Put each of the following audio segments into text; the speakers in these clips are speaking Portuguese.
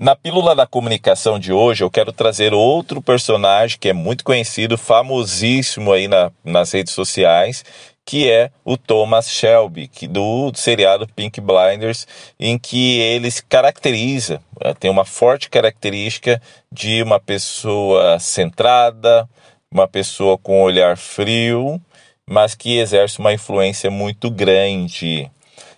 Na pílula da comunicação de hoje, eu quero trazer outro personagem que é muito conhecido, famosíssimo aí na, nas redes sociais, que é o Thomas Shelby, que, do seriado Pink Blinders, em que ele se caracteriza, eh, tem uma forte característica de uma pessoa centrada, uma pessoa com olhar frio, mas que exerce uma influência muito grande.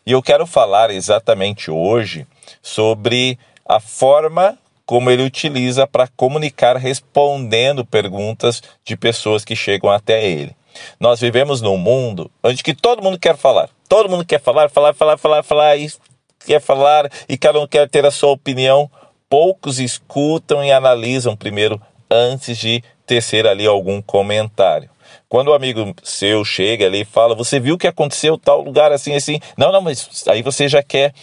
E eu quero falar exatamente hoje sobre a forma como ele utiliza para comunicar respondendo perguntas de pessoas que chegam até ele. Nós vivemos num mundo onde que todo mundo quer falar. Todo mundo quer falar, falar, falar, falar, falar e quer falar e cada um quer ter a sua opinião. Poucos escutam e analisam primeiro antes de tecer ali algum comentário. Quando o um amigo seu chega ali e fala, você viu que aconteceu tal lugar assim, assim. Não, não, mas aí você já quer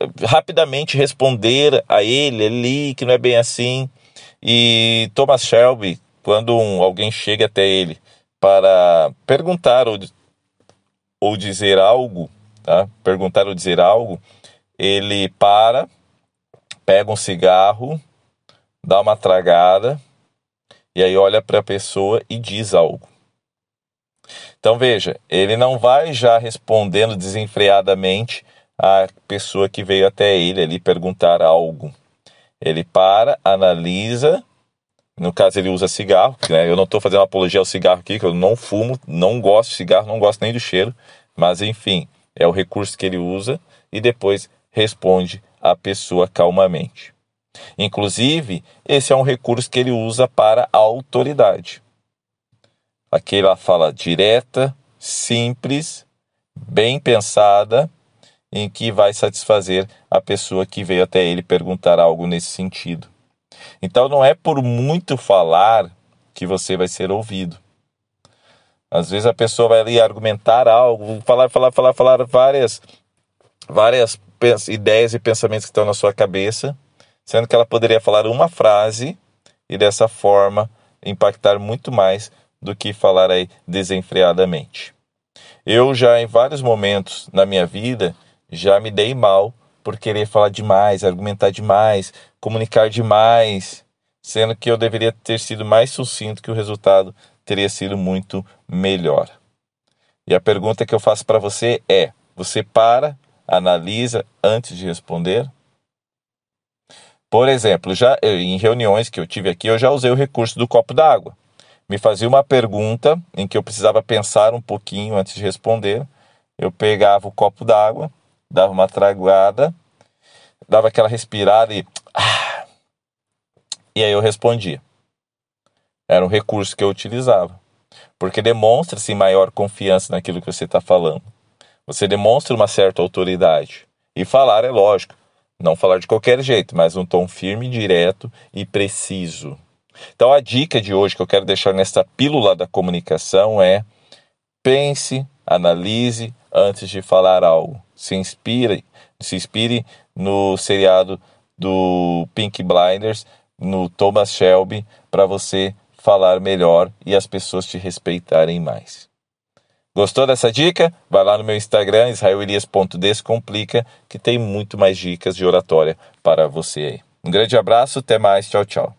eh, rapidamente responder a ele ali que não é bem assim. E Thomas Shelby, quando um, alguém chega até ele para perguntar ou, ou dizer algo, tá? Perguntar ou dizer algo, ele para, pega um cigarro, dá uma tragada e aí olha para a pessoa e diz algo. Então veja, ele não vai já respondendo desenfreadamente a pessoa que veio até ele ali perguntar algo. Ele para, analisa no caso, ele usa cigarro. Né? Eu não estou fazendo apologia ao cigarro aqui, que eu não fumo, não gosto de cigarro, não gosto nem do cheiro. Mas, enfim, é o recurso que ele usa e depois responde a pessoa calmamente. Inclusive, esse é um recurso que ele usa para a autoridade. Aqui ela fala direta, simples, bem pensada, em que vai satisfazer a pessoa que veio até ele perguntar algo nesse sentido. Então não é por muito falar que você vai ser ouvido. Às vezes a pessoa vai ali argumentar algo, falar, falar, falar, falar várias, várias ideias e pensamentos que estão na sua cabeça, sendo que ela poderia falar uma frase e dessa forma impactar muito mais do que falar aí desenfreadamente. Eu já em vários momentos na minha vida já me dei mal por querer falar demais, argumentar demais, comunicar demais, sendo que eu deveria ter sido mais sucinto que o resultado teria sido muito melhor. E a pergunta que eu faço para você é: você para, analisa antes de responder? Por exemplo, já em reuniões que eu tive aqui, eu já usei o recurso do copo d'água. Me fazia uma pergunta em que eu precisava pensar um pouquinho antes de responder. Eu pegava o copo d'água, dava uma traguada, dava aquela respirada e. Ah, e aí eu respondia. Era um recurso que eu utilizava. Porque demonstra-se maior confiança naquilo que você está falando. Você demonstra uma certa autoridade. E falar é lógico. Não falar de qualquer jeito, mas um tom firme, direto e preciso. Então a dica de hoje que eu quero deixar nesta pílula da comunicação é pense, analise antes de falar algo. Se inspire, se inspire no seriado do Pink Blinders, no Thomas Shelby, para você falar melhor e as pessoas te respeitarem mais. Gostou dessa dica? Vai lá no meu Instagram, israelelias.descomplica, que tem muito mais dicas de oratória para você aí. Um grande abraço, até mais, tchau, tchau.